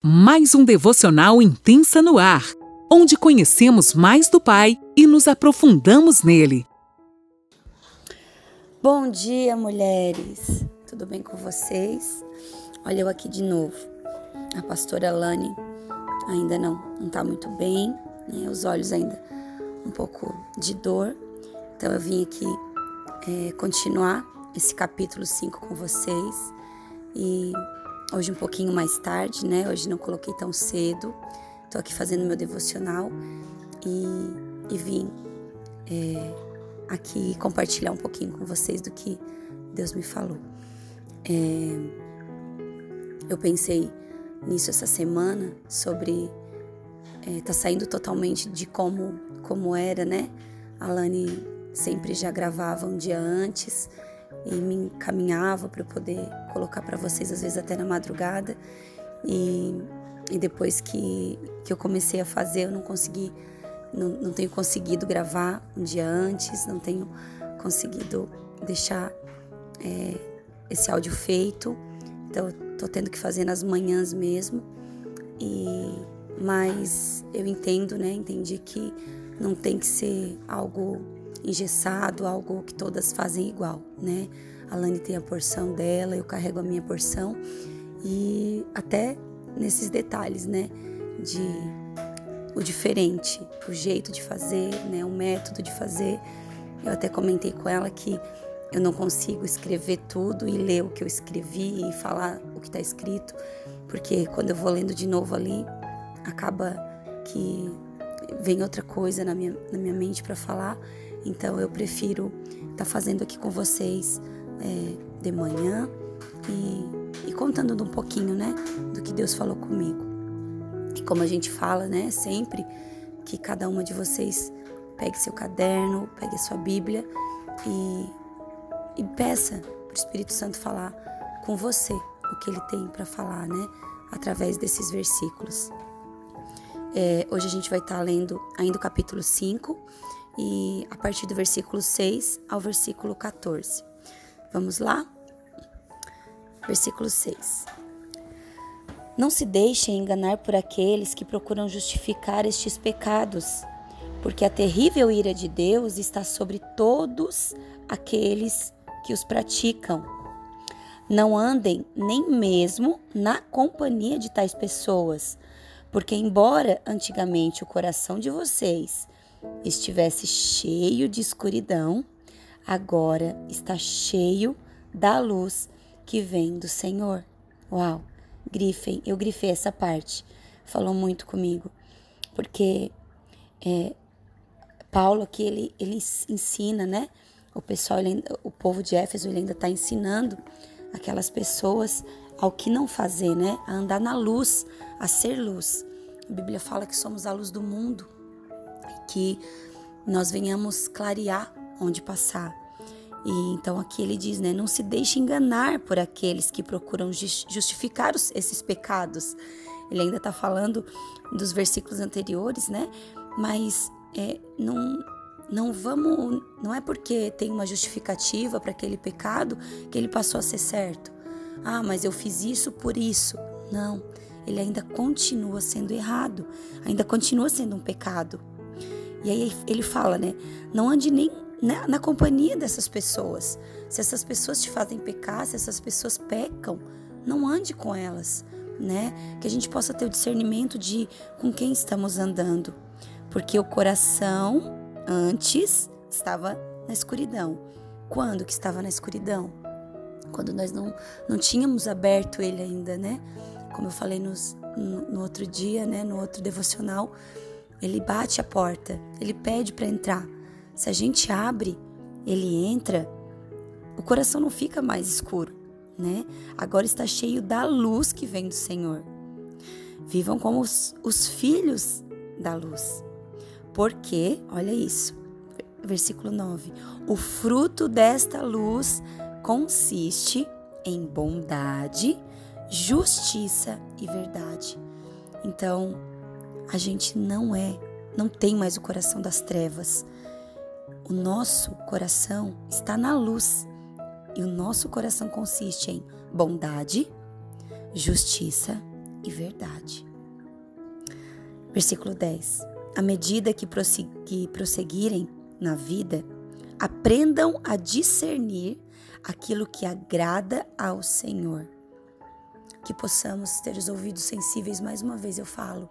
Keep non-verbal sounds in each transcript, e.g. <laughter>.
Mais um devocional intensa no ar, onde conhecemos mais do Pai e nos aprofundamos nele. Bom dia, mulheres. Tudo bem com vocês? Olha eu aqui de novo. A pastora Lani ainda não não tá muito bem, né? Os olhos ainda um pouco de dor. Então eu vim aqui é, continuar esse capítulo 5 com vocês e hoje um pouquinho mais tarde, né? Hoje não coloquei tão cedo. Tô aqui fazendo meu devocional e, e vim é, aqui compartilhar um pouquinho com vocês do que Deus me falou. É, eu pensei nisso essa semana sobre é, tá saindo totalmente de como como era, né? A Lani sempre já gravava um dia antes e me encaminhava para eu poder colocar para vocês, às vezes até na madrugada. E, e depois que, que eu comecei a fazer, eu não consegui, não, não tenho conseguido gravar um dia antes, não tenho conseguido deixar é, esse áudio feito. Então, tô tendo que fazer nas manhãs mesmo. E mas eu entendo, né? Entendi que não tem que ser algo engessado, algo que todas fazem igual, né? A Lani tem a porção dela, eu carrego a minha porção e até nesses detalhes, né? De o diferente, o jeito de fazer, né? O método de fazer. Eu até comentei com ela que eu não consigo escrever tudo e ler o que eu escrevi e falar o que está escrito, porque quando eu vou lendo de novo ali, acaba que vem outra coisa na minha, na minha mente para falar então eu prefiro estar tá fazendo aqui com vocês é, de manhã e, e contando um pouquinho, né, do que Deus falou comigo. E como a gente fala, né, sempre que cada uma de vocês pegue seu caderno, pegue a sua Bíblia e, e peça para o Espírito Santo falar com você o que ele tem para falar, né, através desses versículos. É, hoje a gente vai estar tá lendo ainda o capítulo 5 e a partir do versículo 6 ao versículo 14. Vamos lá? Versículo 6. Não se deixem enganar por aqueles que procuram justificar estes pecados, porque a terrível ira de Deus está sobre todos aqueles que os praticam. Não andem nem mesmo na companhia de tais pessoas, porque, embora antigamente o coração de vocês estivesse cheio de escuridão, agora está cheio da luz que vem do Senhor. Uau, grifem, eu grifei essa parte, falou muito comigo, porque é, Paulo aqui ele, ele ensina, né? O pessoal, ele, o povo de Éfeso, ele ainda está ensinando aquelas pessoas ao que não fazer, né? A andar na luz, a ser luz. A Bíblia fala que somos a luz do mundo que nós venhamos clarear onde passar. E então aqui ele diz, né, não se deixe enganar por aqueles que procuram justificar os, esses pecados. Ele ainda está falando dos versículos anteriores, né? Mas é, não não vamos, não é porque tem uma justificativa para aquele pecado que ele passou a ser certo. Ah, mas eu fiz isso por isso. Não, ele ainda continua sendo errado, ainda continua sendo um pecado. E aí ele fala, né? Não ande nem na, na companhia dessas pessoas. Se essas pessoas te fazem pecar, se essas pessoas pecam, não ande com elas, né? Que a gente possa ter o discernimento de com quem estamos andando. Porque o coração antes estava na escuridão. Quando que estava na escuridão? Quando nós não, não tínhamos aberto ele ainda, né? Como eu falei nos, no, no outro dia, né? No outro devocional, ele bate a porta, ele pede para entrar. Se a gente abre, ele entra, o coração não fica mais escuro, né? Agora está cheio da luz que vem do Senhor. Vivam como os, os filhos da luz. Porque, olha isso, versículo 9: o fruto desta luz consiste em bondade, justiça e verdade. Então, a gente não é, não tem mais o coração das trevas. O nosso coração está na luz e o nosso coração consiste em bondade, justiça e verdade. Versículo 10. À medida que prosseguirem na vida, aprendam a discernir aquilo que agrada ao Senhor. Que possamos ter os ouvidos sensíveis, mais uma vez eu falo.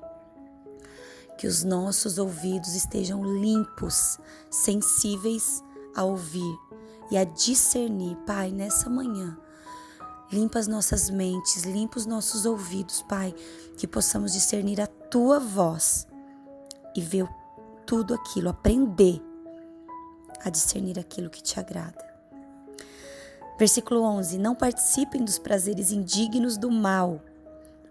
Que os nossos ouvidos estejam limpos, sensíveis a ouvir e a discernir, Pai, nessa manhã. Limpa as nossas mentes, limpa os nossos ouvidos, Pai, que possamos discernir a tua voz e ver tudo aquilo, aprender a discernir aquilo que te agrada. Versículo 11: Não participem dos prazeres indignos do mal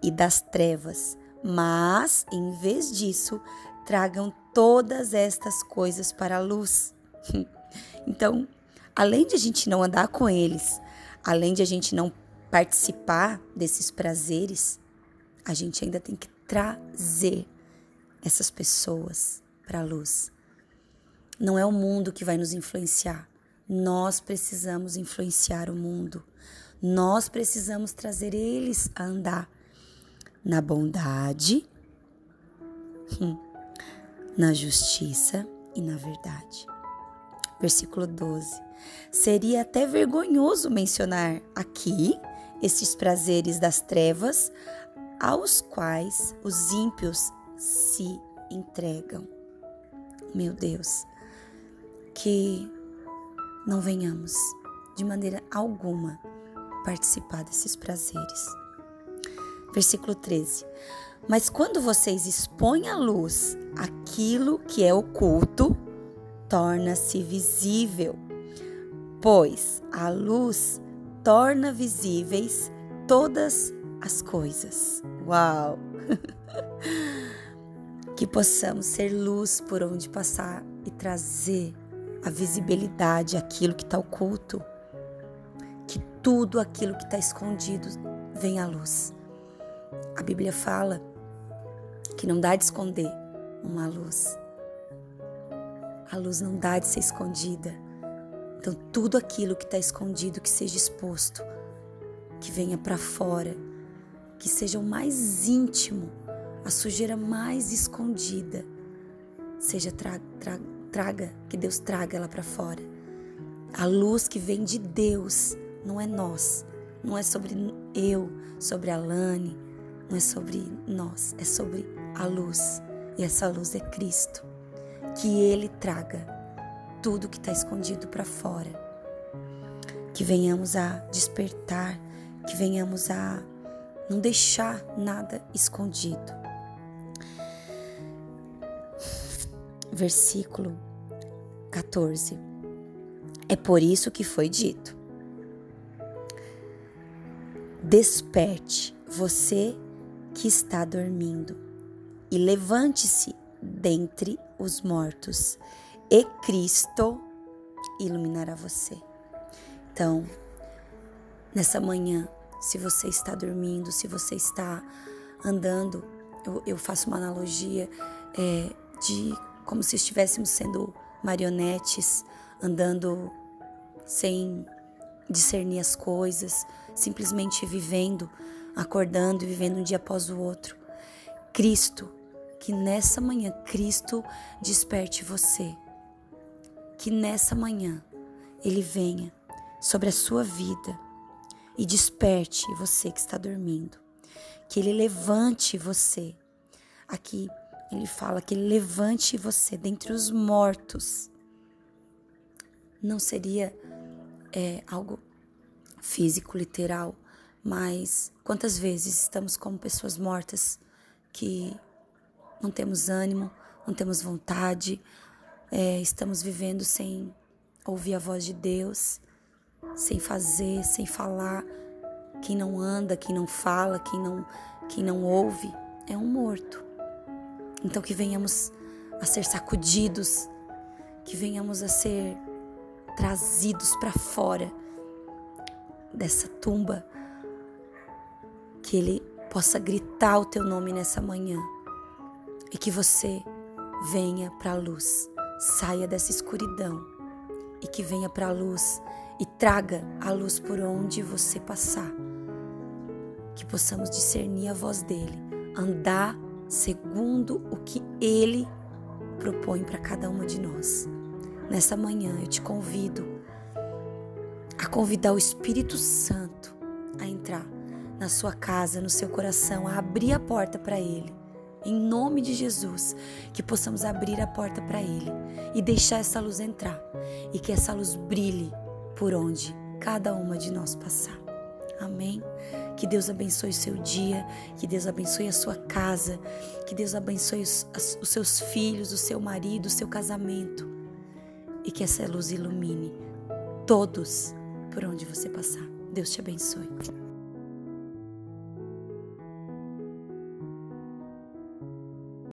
e das trevas, mas, em vez disso, tragam todas estas coisas para a luz. <laughs> então, além de a gente não andar com eles, além de a gente não participar desses prazeres, a gente ainda tem que trazer essas pessoas para a luz. Não é o mundo que vai nos influenciar. Nós precisamos influenciar o mundo. Nós precisamos trazer eles a andar na bondade, <laughs> na justiça e na verdade. Versículo 12. Seria até vergonhoso mencionar aqui estes prazeres das trevas aos quais os ímpios se entregam. Meu Deus, que não venhamos de maneira alguma participar desses prazeres. Versículo 13. Mas quando vocês expõem à luz aquilo que é oculto, torna-se visível, pois a luz torna visíveis todas as coisas. Uau! <laughs> que possamos ser luz por onde passar e trazer a visibilidade, aquilo que está oculto, que tudo aquilo que está escondido venha à luz. A Bíblia fala que não dá de esconder uma luz. A luz não dá de ser escondida. Então, tudo aquilo que está escondido, que seja exposto, que venha para fora, que seja o mais íntimo, a sujeira mais escondida, seja tra tra traga, que Deus traga ela para fora. A luz que vem de Deus não é nós, não é sobre eu, sobre a Lani, não é sobre nós, é sobre a luz. E essa luz é Cristo. Que Ele traga tudo que está escondido para fora. Que venhamos a despertar, que venhamos a não deixar nada escondido. Versículo 14. É por isso que foi dito: Desperte, você que está dormindo, e levante-se dentre os mortos, e Cristo iluminará você. Então, nessa manhã, se você está dormindo, se você está andando, eu, eu faço uma analogia é, de como se estivéssemos sendo marionetes andando sem discernir as coisas, simplesmente vivendo, acordando e vivendo um dia após o outro. Cristo, que nessa manhã Cristo desperte você. Que nessa manhã ele venha sobre a sua vida e desperte você que está dormindo. Que ele levante você. Aqui ele fala que ele levante você dentre os mortos. Não seria é, algo físico, literal, mas quantas vezes estamos como pessoas mortas que não temos ânimo, não temos vontade, é, estamos vivendo sem ouvir a voz de Deus, sem fazer, sem falar. Quem não anda, quem não fala, quem não, quem não ouve, é um morto. Então que venhamos a ser sacudidos, que venhamos a ser trazidos para fora dessa tumba, que Ele possa gritar o teu nome nessa manhã e que você venha para a luz, saia dessa escuridão e que venha para a luz e traga a luz por onde você passar. que possamos discernir a voz dele, andar segundo o que ele propõe para cada uma de nós. Nessa manhã eu te convido a convidar o Espírito Santo a entrar na sua casa, no seu coração, a abrir a porta para ele. Em nome de Jesus, que possamos abrir a porta para ele e deixar essa luz entrar e que essa luz brilhe por onde cada uma de nós passar. Amém. Que Deus abençoe o seu dia, que Deus abençoe a sua casa, que Deus abençoe os, os seus filhos, o seu marido, o seu casamento e que essa luz ilumine todos por onde você passar. Deus te abençoe.